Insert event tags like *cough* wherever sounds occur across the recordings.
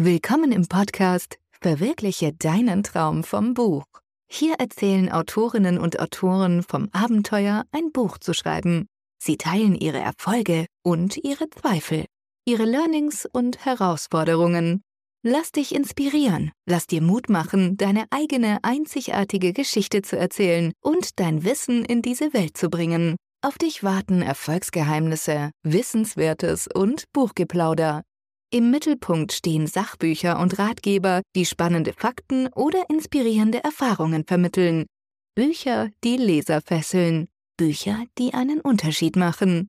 Willkommen im Podcast Verwirkliche deinen Traum vom Buch. Hier erzählen Autorinnen und Autoren vom Abenteuer, ein Buch zu schreiben. Sie teilen ihre Erfolge und ihre Zweifel, ihre Learnings und Herausforderungen. Lass dich inspirieren, lass dir Mut machen, deine eigene einzigartige Geschichte zu erzählen und dein Wissen in diese Welt zu bringen. Auf dich warten Erfolgsgeheimnisse, Wissenswertes und Buchgeplauder. Im Mittelpunkt stehen Sachbücher und Ratgeber, die spannende Fakten oder inspirierende Erfahrungen vermitteln. Bücher, die Leser fesseln. Bücher, die einen Unterschied machen.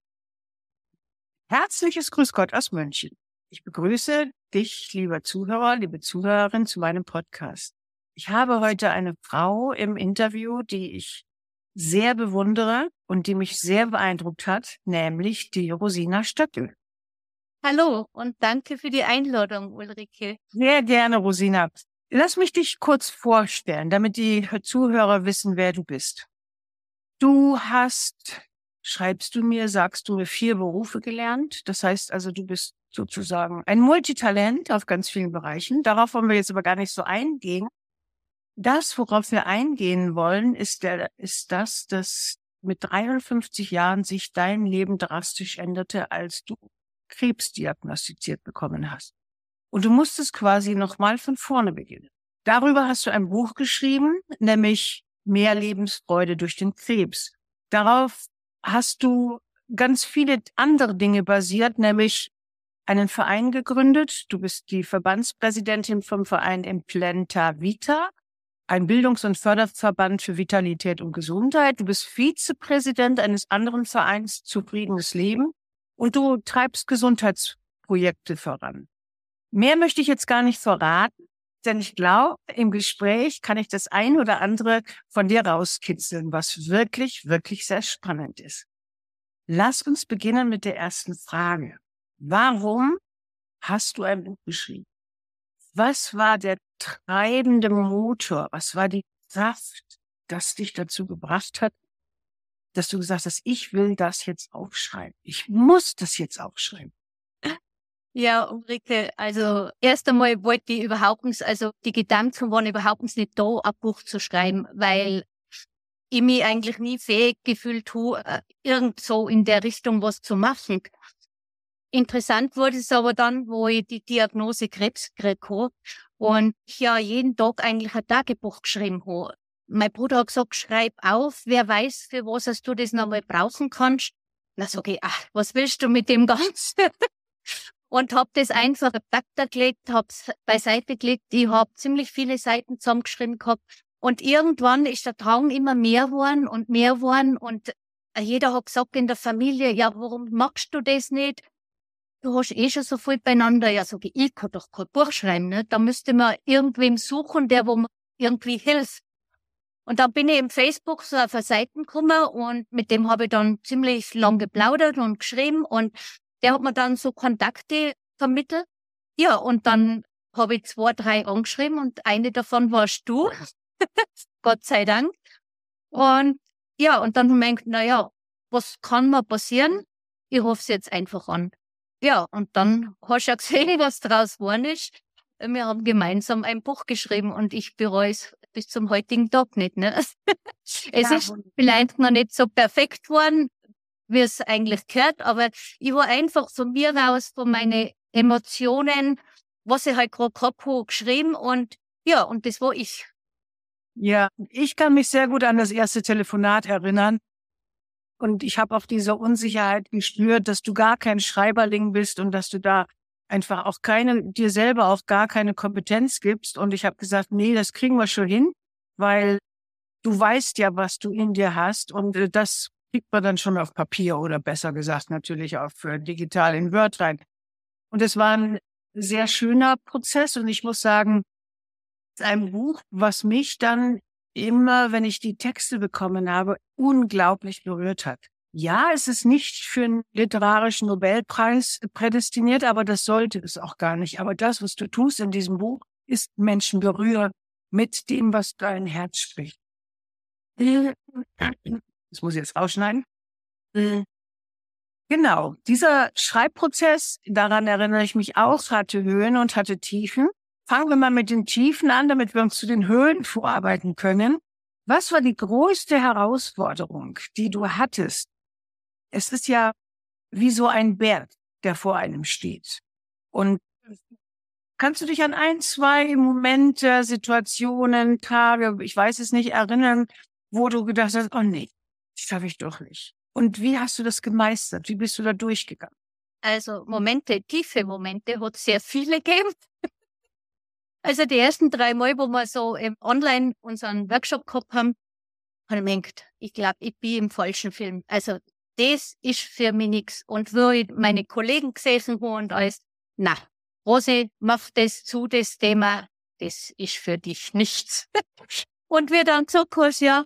Herzliches Grüß Gott aus München. Ich begrüße dich, lieber Zuhörer, liebe Zuhörerin, zu meinem Podcast. Ich habe heute eine Frau im Interview, die ich sehr bewundere und die mich sehr beeindruckt hat, nämlich die Rosina Stöckel. Hallo und danke für die Einladung, Ulrike. Sehr gerne, Rosina. Lass mich dich kurz vorstellen, damit die Zuhörer wissen, wer du bist. Du hast, schreibst du mir, sagst du mir, vier Berufe gelernt. Das heißt also, du bist sozusagen ein Multitalent auf ganz vielen Bereichen. Darauf wollen wir jetzt aber gar nicht so eingehen. Das, worauf wir eingehen wollen, ist, der, ist das, dass mit 53 Jahren sich dein Leben drastisch änderte, als du Krebs diagnostiziert bekommen hast. Und du musstest quasi nochmal von vorne beginnen. Darüber hast du ein Buch geschrieben, nämlich Mehr Lebensfreude durch den Krebs. Darauf hast du ganz viele andere Dinge basiert, nämlich einen Verein gegründet. Du bist die Verbandspräsidentin vom Verein Implanta Vita, ein Bildungs- und Förderverband für Vitalität und Gesundheit. Du bist Vizepräsident eines anderen Vereins Zufriedenes Leben und du treibst Gesundheitsprojekte voran. Mehr möchte ich jetzt gar nicht verraten, denn ich glaube, im Gespräch kann ich das ein oder andere von dir rauskitzeln, was wirklich, wirklich sehr spannend ist. Lass uns beginnen mit der ersten Frage. Warum hast du ein Buch geschrieben? Was war der treibende Motor? Was war die Kraft, das dich dazu gebracht hat, dass du gesagt hast, ich will das jetzt aufschreiben. Ich muss das jetzt aufschreiben. Ja, Ulrike, also erst einmal wollte ich überhaupt nicht, also die Gedanken waren überhaupt nicht da, ein Buch zu schreiben, weil ich mich eigentlich nie fähig gefühlt habe, irgend so in der Richtung was zu machen. Interessant wurde es aber dann, wo ich die Diagnose Krebs gekriegt habe und ja jeden Tag eigentlich ein Tagebuch geschrieben habe mein Bruder hat gesagt, schreib auf, wer weiß, für was hast du das nochmal brauchen kannst. Na sag ich, ach, was willst du mit dem *laughs* Ganzen? und hab das einfach gelegt, hab's beiseite gelegt. Ich hab ziemlich viele Seiten zusammengeschrieben gehabt. Und irgendwann ist der Traum immer mehr geworden und mehr geworden und jeder hat gesagt in der Familie, ja, warum magst du das nicht? Du hast eh schon so viel beieinander. Ja, sag ich, ich kann doch kein Buch schreiben, ne? Da müsste man irgendwem suchen, der wo mir irgendwie hilft. Und dann bin ich im Facebook so auf eine Seite gekommen und mit dem habe ich dann ziemlich lang geplaudert und geschrieben und der hat mir dann so Kontakte vermittelt. Ja, und dann habe ich zwei, drei angeschrieben und eine davon warst du. *laughs* Gott sei Dank. Und ja, und dann habe ich gedacht, na ja, was kann mal passieren? Ich rufe es jetzt einfach an. Ja, und dann hast du ja *laughs* gesehen, was draus geworden ist. Wir haben gemeinsam ein Buch geschrieben und ich bereue es bis zum heutigen Tag nicht. Ne? *laughs* es ja, ist vielleicht noch nicht so perfekt geworden, wie es eigentlich gehört, aber ich war einfach von mir raus, von meinen Emotionen, was ich halt gerade gehabt habe, geschrieben und ja, und das war ich. Ja, ich kann mich sehr gut an das erste Telefonat erinnern. Und ich habe auch diese Unsicherheit gespürt, dass du gar kein Schreiberling bist und dass du da einfach auch keine, dir selber auch gar keine Kompetenz gibst. Und ich habe gesagt, nee, das kriegen wir schon hin, weil du weißt ja, was du in dir hast. Und äh, das kriegt man dann schon auf Papier oder besser gesagt natürlich auch für digital in Word rein. Und es war ein sehr schöner Prozess. Und ich muss sagen, ein Buch, was mich dann immer, wenn ich die Texte bekommen habe, unglaublich berührt hat. Ja, es ist nicht für einen literarischen Nobelpreis prädestiniert, aber das sollte es auch gar nicht. Aber das, was du tust in diesem Buch, ist Menschen berühren mit dem, was dein Herz spricht. Das muss ich jetzt rausschneiden. Genau, dieser Schreibprozess, daran erinnere ich mich auch, hatte Höhen und hatte Tiefen. Fangen wir mal mit den Tiefen an, damit wir uns zu den Höhen vorarbeiten können. Was war die größte Herausforderung, die du hattest? Es ist ja wie so ein Berg, der vor einem steht. Und kannst du dich an ein, zwei Momente, Situationen, Tage, ich weiß es nicht, erinnern, wo du gedacht hast, oh nee, das schaffe ich doch nicht. Und wie hast du das gemeistert? Wie bist du da durchgegangen? Also Momente, tiefe Momente hat sehr viele gegeben. *laughs* Also die ersten drei Mal, wo wir so Online unseren Workshop gehabt haben, habe ich gedacht, ich glaube, ich bin im falschen Film. Also das ist für mich nichts. Und wo ich meine Kollegen gesessen habe und alles, na, Rosi, mach das zu, das Thema, das ist für dich nichts. *laughs* und wir dann gesagt hast, ja,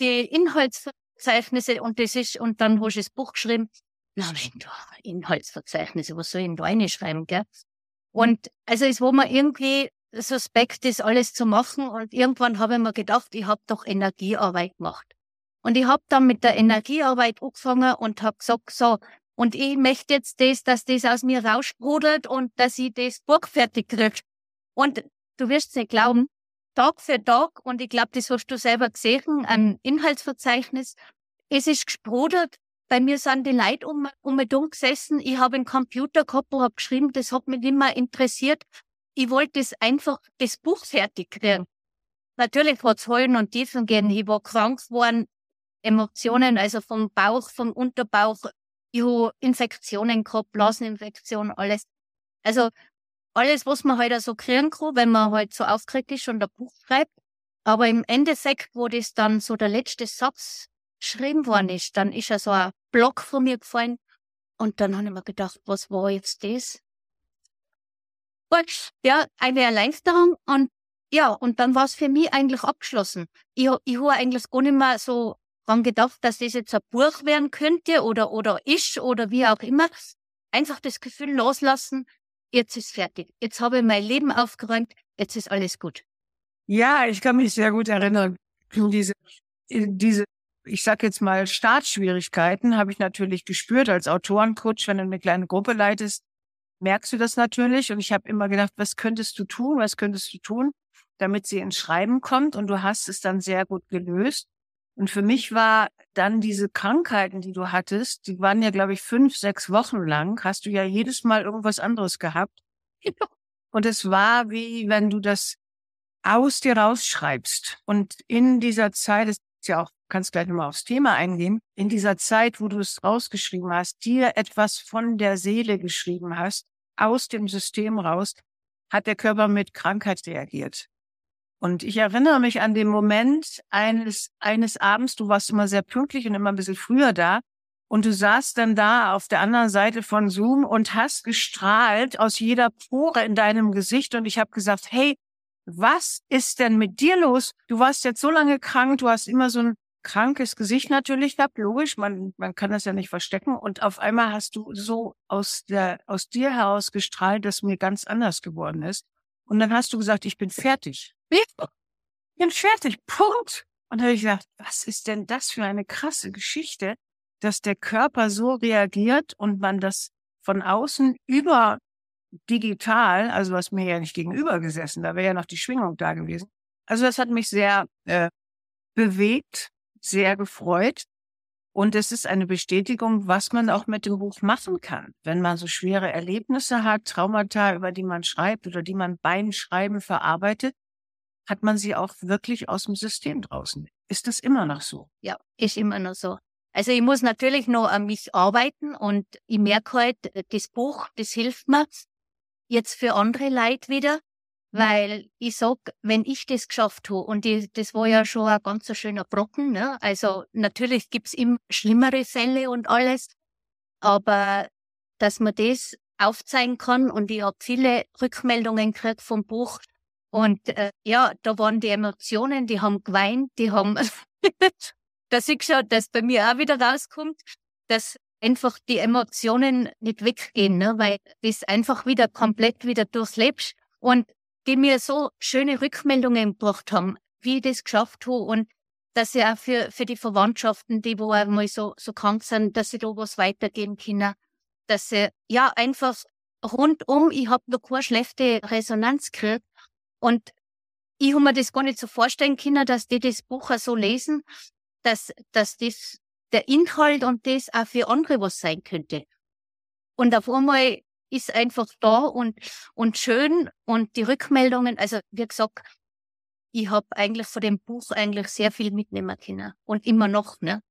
die Inhaltsverzeichnisse und das ist, und dann hast du das Buch geschrieben. Na, wenn du Inhaltsverzeichnisse, was soll ich denn da reinschreiben, gell? Und also es war mir irgendwie suspekt, das alles zu machen. Und irgendwann habe ich mir gedacht, ich habe doch Energiearbeit gemacht. Und ich habe dann mit der Energiearbeit angefangen und habe gesagt, so, und ich möchte jetzt das, dass das aus mir raussprudelt und dass ich das Buch fertig kriege. Und du wirst nicht glauben, Tag für Tag, und ich glaube, das hast du selber gesehen, ein Inhaltsverzeichnis, es ist gesprudelt. Bei mir sind die Leute um, um mich gesessen. Ich habe einen Computer gehabt und habe geschrieben, das hat mich nicht mehr interessiert ich wollte es einfach, das Buch fertig kriegen. Natürlich hat es Heulen und Tiefen gegeben. Ich war krank geworden, Emotionen, also vom Bauch, vom Unterbauch. Ich habe Infektionen gehabt, Blaseninfektion, alles. Also alles, was man halt so kriegen kann, wenn man halt so aufgeregt ist und ein Buch schreibt. Aber im Endeffekt, wo das dann so der letzte Satz geschrieben worden ist, dann ist ja so ein Block von mir gefallen. Und dann habe ich mir gedacht, was war jetzt das? ja, eine Erleichterung und ja, und dann war es für mich eigentlich abgeschlossen. Ich, ich habe eigentlich gar nicht mehr so dran gedacht, dass das jetzt ein Buch werden könnte oder, oder ist oder wie auch immer. Einfach das Gefühl loslassen, jetzt ist fertig. Jetzt habe ich mein Leben aufgeräumt, jetzt ist alles gut. Ja, ich kann mich sehr gut erinnern. Diese, diese, ich sag jetzt mal, Startschwierigkeiten habe ich natürlich gespürt als Autorencoach, wenn du eine kleine Gruppe leitest merkst du das natürlich. Und ich habe immer gedacht, was könntest du tun, was könntest du tun, damit sie ins Schreiben kommt. Und du hast es dann sehr gut gelöst. Und für mich war dann diese Krankheiten, die du hattest, die waren ja, glaube ich, fünf, sechs Wochen lang, hast du ja jedes Mal irgendwas anderes gehabt. Und es war wie, wenn du das aus dir rausschreibst. Und in dieser Zeit, das ist ja auch, kannst gleich nochmal aufs Thema eingehen, in dieser Zeit, wo du es rausgeschrieben hast, dir etwas von der Seele geschrieben hast, aus dem System raus, hat der Körper mit Krankheit reagiert. Und ich erinnere mich an den Moment eines, eines Abends, du warst immer sehr pünktlich und immer ein bisschen früher da. Und du saßt dann da auf der anderen Seite von Zoom und hast gestrahlt aus jeder Pore in deinem Gesicht. Und ich habe gesagt, hey, was ist denn mit dir los? Du warst jetzt so lange krank, du hast immer so ein krankes Gesicht natürlich gehabt, logisch, man, man kann das ja nicht verstecken. Und auf einmal hast du so aus der, aus dir heraus gestrahlt, dass mir ganz anders geworden ist. Und dann hast du gesagt, ich bin fertig. Ich bin fertig. Punkt. Und dann habe ich gesagt, was ist denn das für eine krasse Geschichte, dass der Körper so reagiert und man das von außen über digital, also was mir ja nicht gegenüber gesessen, da wäre ja noch die Schwingung da gewesen. Also das hat mich sehr äh, bewegt sehr gefreut. Und es ist eine Bestätigung, was man auch mit dem Buch machen kann. Wenn man so schwere Erlebnisse hat, Traumata, über die man schreibt oder die man beim Schreiben verarbeitet, hat man sie auch wirklich aus dem System draußen. Ist das immer noch so? Ja, ist immer noch so. Also ich muss natürlich noch an mich arbeiten und ich merke halt, das Buch, das hilft mir jetzt für andere Leute wieder. Weil ich sag, wenn ich das geschafft habe, und ich, das war ja schon ein ganz schöner Brocken, ne? also natürlich gibt's immer schlimmere Fälle und alles, aber dass man das aufzeigen kann und ich habe viele Rückmeldungen gekriegt vom Buch und äh, ja, da waren die Emotionen, die haben geweint, die haben, *laughs* dass ich schon, dass bei mir auch wieder rauskommt, dass einfach die Emotionen nicht weggehen, ne? weil das einfach wieder komplett wieder durchlebst und die mir so schöne Rückmeldungen gebracht haben, wie ich das geschafft habe. Und dass sie auch für, für die Verwandtschaften, die wo einmal so, so krank sind, dass sie da was weitergeben können. Dass sie, ja, einfach rundum, ich habe noch keine schlechte Resonanz gekriegt. Und ich habe mir das gar nicht so vorstellen können, dass die das Buch auch so lesen, dass, dass das der Inhalt und das auch für andere was sein könnte. Und auf einmal ist einfach da und, und schön und die Rückmeldungen, also wie gesagt, ich habe eigentlich von dem Buch eigentlich sehr viel mitnehmen können und immer noch, ne?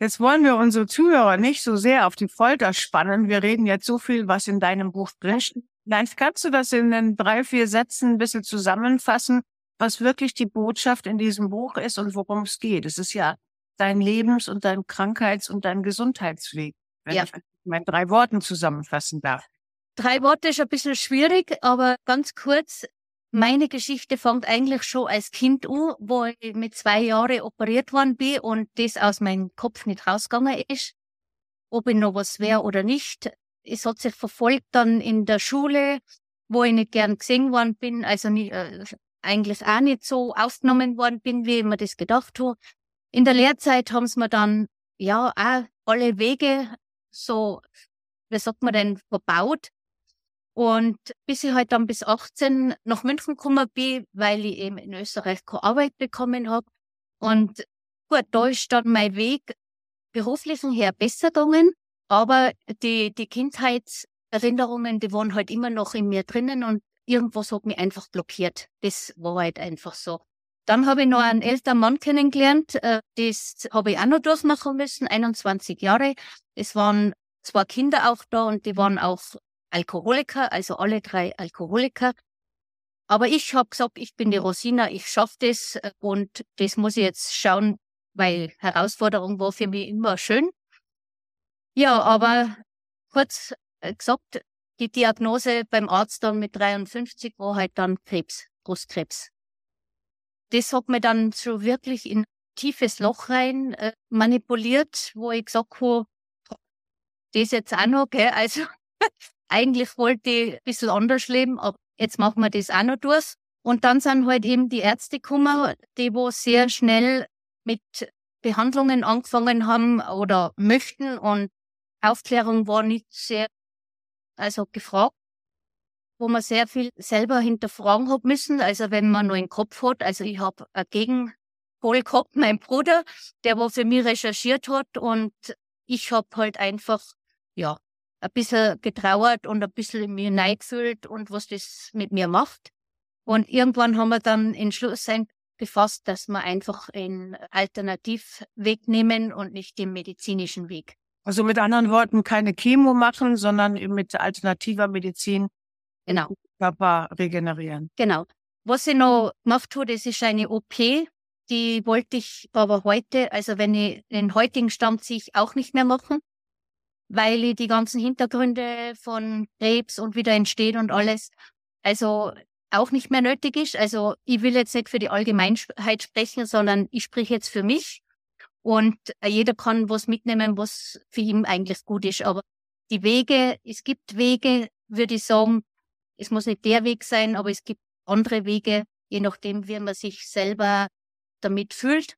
Jetzt wollen wir unsere Zuhörer nicht so sehr auf die Folter spannen. Wir reden jetzt so viel, was in deinem Buch drinsteht. Vielleicht kannst du das in den drei, vier Sätzen ein bisschen zusammenfassen, was wirklich die Botschaft in diesem Buch ist und worum es geht. Es ist ja dein Lebens- und dein Krankheits- und dein Gesundheitsweg, wenn ja. ich in drei Worten zusammenfassen darf. Drei Worte ist ein bisschen schwierig, aber ganz kurz. Meine Geschichte fängt eigentlich schon als Kind an, wo ich mit zwei Jahren operiert worden bin und das aus meinem Kopf nicht rausgegangen ist. Ob ich noch was wäre oder nicht. Es hat sich verfolgt dann in der Schule, wo ich nicht gern gesehen worden bin, also nicht, äh, eigentlich auch nicht so aufgenommen worden bin, wie ich mir das gedacht habe. In der Lehrzeit haben sie mir dann, ja, auch alle Wege so, wie sagt man denn, verbaut. Und bis ich halt dann bis 18 nach München gekommen bin, weil ich eben in Österreich keine Arbeit bekommen habe. Und gut, da ist dann mein Weg beruflichen her besser gegangen, aber die, die Kindheitserinnerungen, die waren halt immer noch in mir drinnen und irgendwas hat mich einfach blockiert. Das war halt einfach so. Dann habe ich noch einen älteren Mann kennengelernt, äh, das habe ich auch noch durchmachen müssen, 21 Jahre. Es waren zwei Kinder auch da und die waren auch Alkoholiker, also alle drei Alkoholiker. Aber ich habe gesagt, ich bin die Rosina, ich schaffe das äh, und das muss ich jetzt schauen, weil Herausforderung war für mich immer schön. Ja, aber kurz äh, gesagt, die Diagnose beim Arzt dann mit 53 war halt dann Krebs, Brustkrebs. Das hat mir dann so wirklich in tiefes Loch rein äh, manipuliert, wo ich gesagt habe, das jetzt auch noch, gell? also *laughs* eigentlich wollte ich ein bisschen anders leben, aber jetzt machen wir das auch noch durch. Und dann sind halt eben die Ärzte gekommen, die wo sehr schnell mit Behandlungen angefangen haben oder möchten und Aufklärung war nicht sehr, also gefragt, wo man sehr viel selber hinterfragen hat müssen. Also wenn man nur einen Kopf hat, also ich habe einen Gegenpol gehabt, mein Bruder, der wo für mich recherchiert hat und ich habe halt einfach, ja, ein bisschen getrauert und ein bisschen mir neigefühlt und was das mit mir macht. Und irgendwann haben wir dann Entschluss gefasst, dass wir einfach einen Alternativweg nehmen und nicht den medizinischen Weg. Also mit anderen Worten, keine Chemo machen, sondern mit alternativer Medizin genau. den Körper regenerieren. Genau. Was ich noch gemacht habe, das ist eine OP, die wollte ich aber heute, also wenn ich den heutigen Stand ziehe, auch nicht mehr machen weil ich die ganzen Hintergründe von Krebs und wieder entsteht und alles, also auch nicht mehr nötig ist. Also ich will jetzt nicht für die Allgemeinheit sprechen, sondern ich spreche jetzt für mich. Und jeder kann was mitnehmen, was für ihn eigentlich gut ist. Aber die Wege, es gibt Wege, würde ich sagen, es muss nicht der Weg sein, aber es gibt andere Wege, je nachdem, wie man sich selber damit fühlt.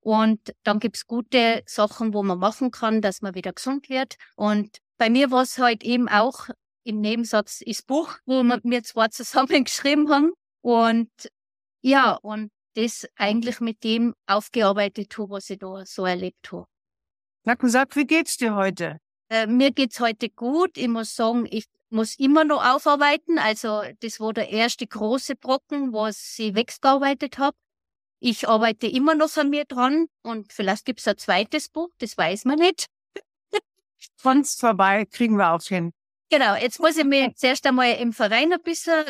Und dann gibt's gute Sachen, wo man machen kann, dass man wieder gesund wird. Und bei mir war es halt eben auch im Nebensatz ist Buch, wo wir zwar zusammen *laughs* geschrieben haben. Und ja, und das eigentlich mit dem aufgearbeitet habe, was ich da so erlebt habe. Nacken, sag, wie geht's dir heute? Äh, mir geht's heute gut. Ich muss sagen, ich muss immer noch aufarbeiten. Also das war der erste große Brocken, was ich weggearbeitet habe. Ich arbeite immer noch an mir dran und vielleicht gibt's ein zweites Buch, das weiß man nicht. Sonst vorbei, kriegen wir auch hin. Genau, jetzt muss ich mir zuerst einmal im Verein ein bisschen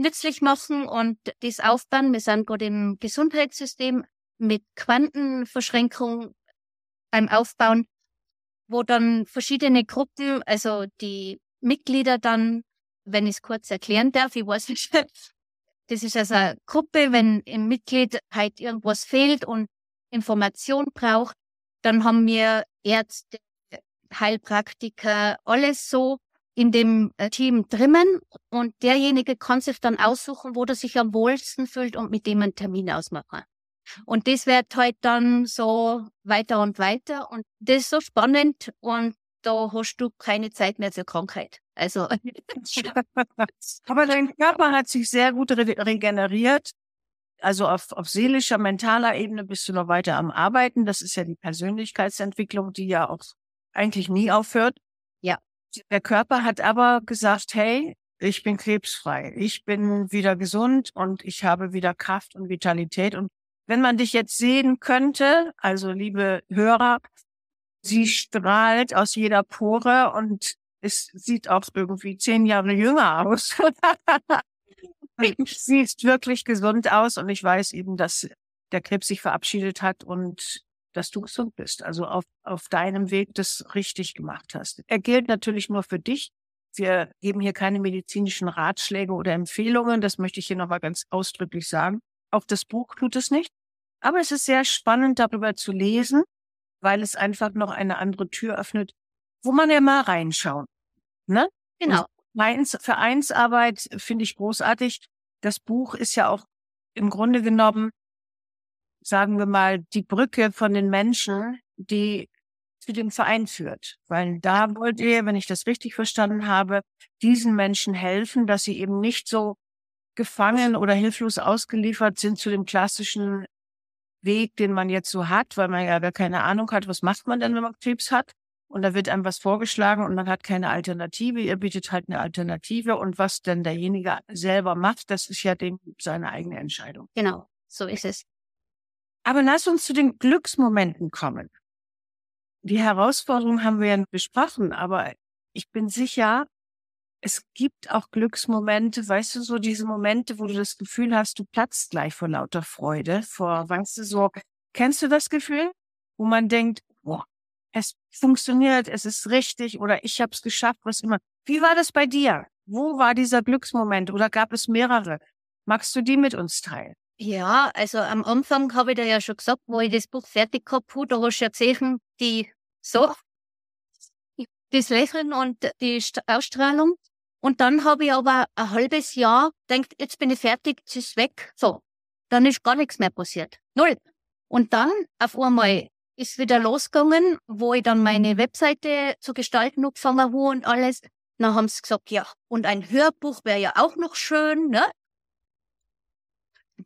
nützlich machen und das aufbauen. Wir sind gerade im Gesundheitssystem mit Quantenverschränkung beim Aufbauen, wo dann verschiedene Gruppen, also die Mitglieder dann, wenn ich es kurz erklären darf, ich weiß nicht, *laughs* das ist also eine Gruppe, wenn ein Mitglied halt irgendwas fehlt und Information braucht, dann haben wir Ärzte, Heilpraktiker, alles so in dem äh, Team drinnen und derjenige kann sich dann aussuchen, wo er sich am wohlsten fühlt und mit dem einen Termin ausmachen. Und das wird halt dann so weiter und weiter. Und das ist so spannend und da hast du keine Zeit mehr zur Krankheit. Also. *laughs* Aber dein Körper hat sich sehr gut re regeneriert. Also auf, auf seelischer, mentaler Ebene bist du noch weiter am Arbeiten. Das ist ja die Persönlichkeitsentwicklung, die ja auch eigentlich nie aufhört. Der Körper hat aber gesagt, hey, ich bin krebsfrei, ich bin wieder gesund und ich habe wieder Kraft und Vitalität. Und wenn man dich jetzt sehen könnte, also liebe Hörer, sie strahlt aus jeder Pore und es sieht auch irgendwie zehn Jahre jünger aus. *laughs* Sieht wirklich gesund aus und ich weiß eben, dass der Krebs sich verabschiedet hat und dass du gesund bist. Also auf, auf deinem Weg das richtig gemacht hast. Er gilt natürlich nur für dich. Wir geben hier keine medizinischen Ratschläge oder Empfehlungen. Das möchte ich hier nochmal ganz ausdrücklich sagen. Auch das Buch tut es nicht. Aber es ist sehr spannend, darüber zu lesen, weil es einfach noch eine andere Tür öffnet, wo man ja mal reinschauen. Ne? Genau. Vereins, Vereinsarbeit finde ich großartig. Das Buch ist ja auch im Grunde genommen, sagen wir mal, die Brücke von den Menschen, die zu dem Verein führt. Weil da wollt ihr, wenn ich das richtig verstanden habe, diesen Menschen helfen, dass sie eben nicht so gefangen oder hilflos ausgeliefert sind zu dem klassischen Weg, den man jetzt so hat, weil man ja gar keine Ahnung hat, was macht man denn, wenn man Krebs hat? Und da wird einem was vorgeschlagen und man hat keine Alternative. Ihr bietet halt eine Alternative. Und was denn derjenige selber macht, das ist ja dem seine eigene Entscheidung. Genau, so ist es. Aber lass uns zu den Glücksmomenten kommen. Die Herausforderungen haben wir ja besprochen, aber ich bin sicher, es gibt auch Glücksmomente, weißt du, so diese Momente, wo du das Gefühl hast, du platzt gleich vor lauter Freude, vor, weißt du, so, kennst du das Gefühl? Wo man denkt, boah, es funktioniert, es ist richtig oder ich habe es geschafft, was immer. Wie war das bei dir? Wo war dieser Glücksmoment oder gab es mehrere? Magst du die mit uns teilen? Ja, also am Anfang habe ich dir ja schon gesagt, wo ich das Buch fertig gehabt habe, da hast du ja gesehen, die so, das Lächeln und die Ausstrahlung. Und dann habe ich aber ein halbes Jahr denkt, jetzt bin ich fertig, jetzt ist weg. So. Dann ist gar nichts mehr passiert. Null. Und dann auf einmal ist wieder losgegangen, wo ich dann meine Webseite zu gestalten angefangen habe und alles. Dann haben sie gesagt, ja, und ein Hörbuch wäre ja auch noch schön, ne?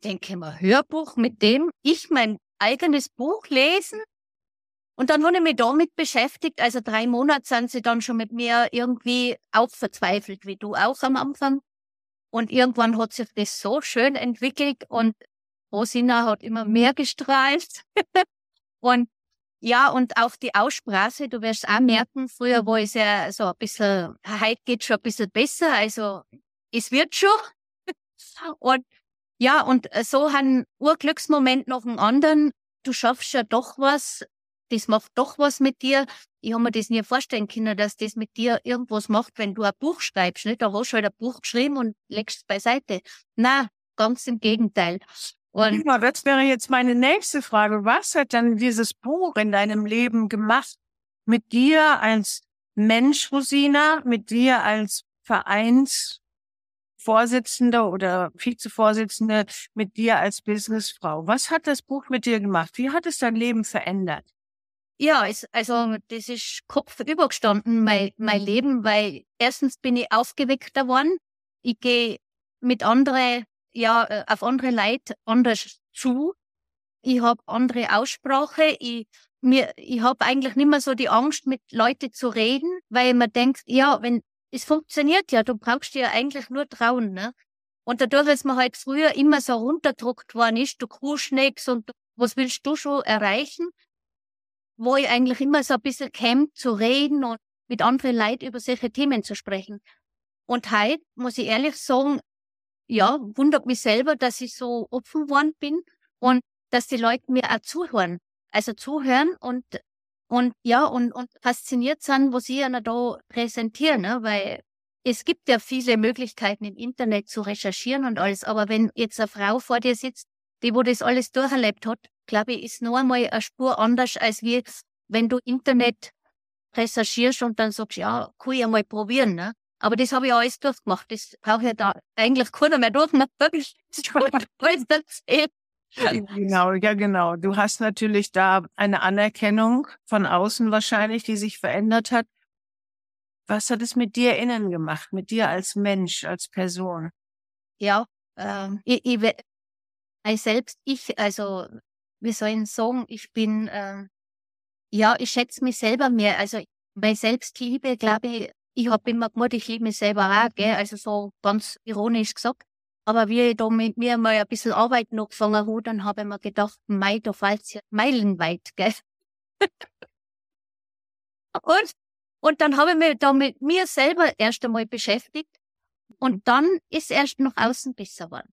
Denke mal, Hörbuch, mit dem ich mein eigenes Buch lesen? Und dann habe ich mich damit beschäftigt. Also drei Monate sind sie dann schon mit mir irgendwie auch verzweifelt, wie du auch am Anfang. Und irgendwann hat sich das so schön entwickelt und Rosina hat immer mehr gestrahlt. *laughs* und ja, und auch die Aussprache, du wirst auch merken, früher war es ja so ein bisschen, heute geht schon ein bisschen besser, also es wird schon. *laughs* und ja, und so ein Urglücksmoment noch einen anderen, du schaffst ja doch was, das macht doch was mit dir. Ich habe mir das nie vorstellen können, dass das mit dir irgendwas macht, wenn du ein Buch schreibst. Nicht? Da hast du halt ein Buch geschrieben und legst es beiseite. Na, ganz im Gegenteil. Und das wäre jetzt meine nächste Frage. Was hat dann dieses Buch in deinem Leben gemacht? Mit dir als Mensch, Rosina, mit dir als Vereinsvorsitzende oder Vizevorsitzende, mit dir als Businessfrau. Was hat das Buch mit dir gemacht? Wie hat es dein Leben verändert? Ja, es, also das ist kopfüber gestanden, mein, mein Leben, weil erstens bin ich aufgeweckter worden. Ich gehe mit andere ja äh, auf andere Leute anders zu. Ich habe andere Aussprache. Ich, mir, ich habe eigentlich nicht mehr so die Angst, mit Leuten zu reden, weil man denkt, ja, wenn es funktioniert ja, du brauchst dir ja eigentlich nur trauen. Ne? Und dadurch, dass man halt früher immer so runterdruckt worden ist, du Kuhschnecks und was willst du schon erreichen, wo ich eigentlich immer so ein bisschen kämpft zu reden und mit anderen Leuten über solche Themen zu sprechen. Und heute, muss ich ehrlich sagen, ja, wundert mich selber, dass ich so offen geworden bin und dass die Leute mir auch zuhören. Also zuhören und, und ja, und, und fasziniert sind, was ich ihnen da präsentiere, ne? weil es gibt ja viele Möglichkeiten im Internet zu recherchieren und alles, aber wenn jetzt eine Frau vor dir sitzt, die wo das alles durcherlebt hat, glaube ich, ist noch einmal eine Spur anders, als wie wenn du Internet recherchierst und dann sagst, ja, kann ich einmal probieren. Ne? Aber das habe ich alles durchgemacht. Das brauche ich da eigentlich keiner mehr durch. *laughs* Alles *laughs* erzählt. Genau, ja genau. Du hast natürlich da eine Anerkennung von außen wahrscheinlich, die sich verändert hat. Was hat es mit dir innen gemacht, mit dir als Mensch, als Person? Ja, ähm, ich, ich, ich selbst, ich, also, wie soll ich sagen, ich bin, ähm, ja, ich schätze mich selber mehr. Also, bei Selbstliebe, glaube ich, ich habe immer gemacht, ich liebe mich selber auch, gell? also so ganz ironisch gesagt. Aber wie ich da mit mir mal ein bisschen Arbeit noch gefangen habe, dann habe ich mir gedacht, mei, da fällt's ja meilenweit, gell? *laughs* und, und dann habe ich mich da mit mir selber erst einmal beschäftigt und dann ist erst nach außen besser geworden.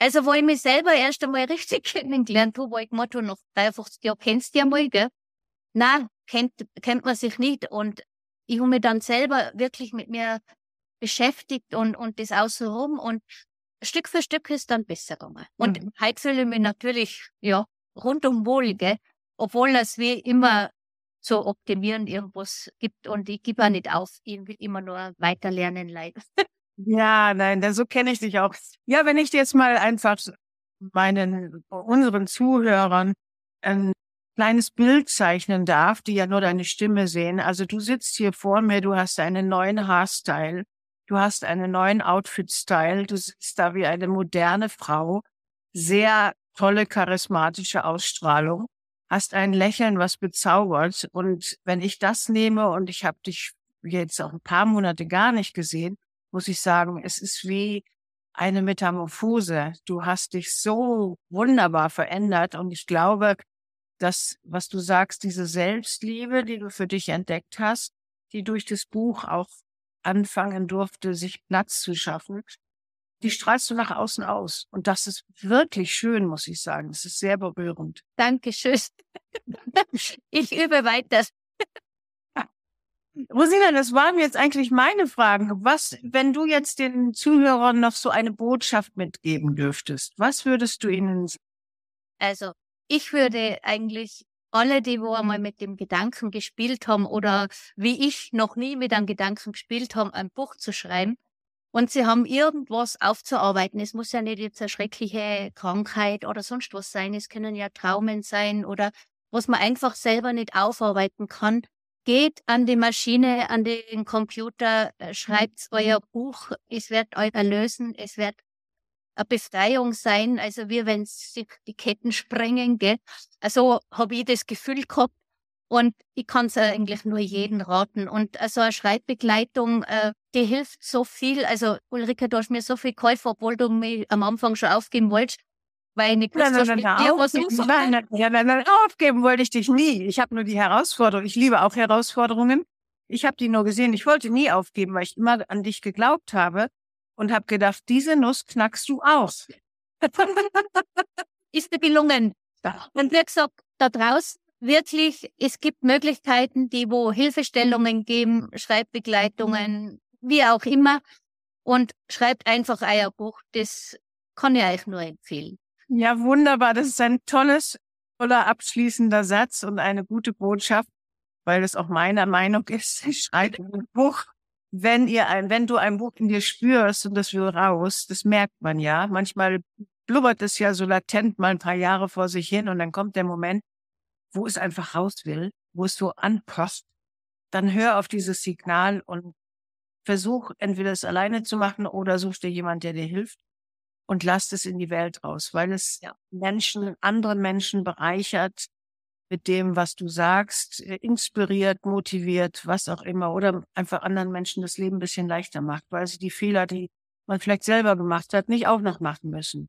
Also, wo ich mich selber erst einmal *laughs* richtig kennengelernt habe, wo ich gemacht habe, nach 53 Jahren, kennst du ja mal, gell? Nein, kennt, kennt man sich nicht. Und ich habe mich dann selber wirklich mit mir beschäftigt und, und das außenrum und Stück für Stück ist dann besser gegangen. Und mhm. heute fühle ich mich natürlich, ja, rundum wohl, gell? Obwohl es wie immer so optimieren irgendwas gibt und ich gebe auch nicht auf. Ich will immer nur weiter lernen, leider. Ja, nein, so kenne ich dich auch. Ja, wenn ich jetzt mal einfach meinen, unseren Zuhörern ein kleines Bild zeichnen darf, die ja nur deine Stimme sehen. Also du sitzt hier vor mir, du hast einen neuen Haarstyle, du hast einen neuen Outfit-Style, du sitzt da wie eine moderne Frau, sehr tolle charismatische Ausstrahlung, hast ein Lächeln, was bezaubert. Und wenn ich das nehme und ich habe dich jetzt auch ein paar Monate gar nicht gesehen, muss ich sagen, es ist wie eine Metamorphose. Du hast dich so wunderbar verändert und ich glaube, das, was du sagst, diese Selbstliebe, die du für dich entdeckt hast, die durch das Buch auch anfangen durfte, sich Platz zu schaffen, die strahlst du nach außen aus. Und das ist wirklich schön, muss ich sagen. Es ist sehr berührend. Dankeschön. *laughs* Ich übe weiter. *laughs* Rosina, das waren jetzt eigentlich meine Fragen. Was, wenn du jetzt den Zuhörern noch so eine Botschaft mitgeben dürftest, was würdest du ihnen sagen? Also, ich würde eigentlich alle, die wo einmal mit dem Gedanken gespielt haben oder wie ich noch nie mit einem Gedanken gespielt haben, ein Buch zu schreiben und sie haben irgendwas aufzuarbeiten. Es muss ja nicht jetzt eine schreckliche Krankheit oder sonst was sein. Es können ja Traumen sein oder was man einfach selber nicht aufarbeiten kann. Geht an die Maschine, an den Computer, äh, schreibt euer Buch. Es wird euch erlösen. Es wird eine Befreiung sein, also wie wenn sich die Ketten sprengen, gell? Also habe ich das Gefühl gehabt und ich kann es eigentlich nur jedem raten. Und also eine Schreibbegleitung, äh, die hilft so viel. Also Ulrike, du hast mir so viel geholfen, obwohl du mich am Anfang schon aufgeben wolltest. Weil ich nicht nein, nein, nein, aufgeben, nein, nein, nein, nein, nein, aufgeben wollte ich dich nie. Ich habe nur die Herausforderung. Ich liebe auch Herausforderungen. Ich habe die nur gesehen. Ich wollte nie aufgeben, weil ich immer an dich geglaubt habe und habe gedacht, diese Nuss knackst du aus. *laughs* Ist dir gelungen. Und wie gesagt, da draußen wirklich, es gibt Möglichkeiten, die wo Hilfestellungen geben, Schreibbegleitungen, wie auch immer. Und schreibt einfach euer Buch. Das kann ich euch nur empfehlen. Ja, wunderbar. Das ist ein tolles, toller abschließender Satz und eine gute Botschaft, weil es auch meiner Meinung ist. Schreibt ein Buch wenn ihr ein, wenn du ein Buch in dir spürst und das will raus, das merkt man ja. Manchmal blubbert es ja so latent mal ein paar Jahre vor sich hin und dann kommt der Moment, wo es einfach raus will, wo es so anpasst. Dann hör auf dieses Signal und versuch entweder es alleine zu machen oder such dir jemand, der dir hilft und lass es in die Welt raus, weil es ja. Menschen, anderen Menschen bereichert, mit dem, was du sagst, äh, inspiriert, motiviert, was auch immer, oder einfach anderen Menschen das Leben ein bisschen leichter macht, weil sie die Fehler, die man vielleicht selber gemacht hat, nicht auch noch machen müssen.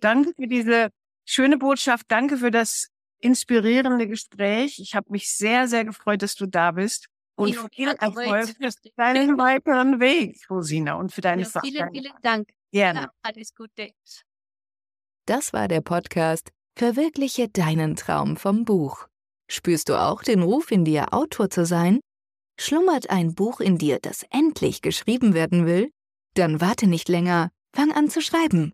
Danke für diese schöne Botschaft. Danke für das inspirierende Gespräch. Ich habe mich sehr, sehr gefreut, dass du da bist. Und ja, viel Erfolg für deinen *laughs* weiteren Weg, Rosina, und für deine ja, Vielen, vielen Dank. Gerne. Ja, alles Gute. Das war der Podcast Verwirkliche deinen Traum vom Buch. Spürst du auch den Ruf in dir, Autor zu sein? Schlummert ein Buch in dir, das endlich geschrieben werden will? Dann warte nicht länger, fang an zu schreiben.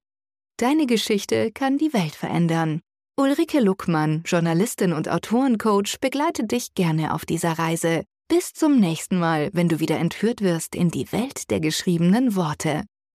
Deine Geschichte kann die Welt verändern. Ulrike Luckmann, Journalistin und Autorencoach, begleitet dich gerne auf dieser Reise. Bis zum nächsten Mal, wenn du wieder entführt wirst in die Welt der geschriebenen Worte.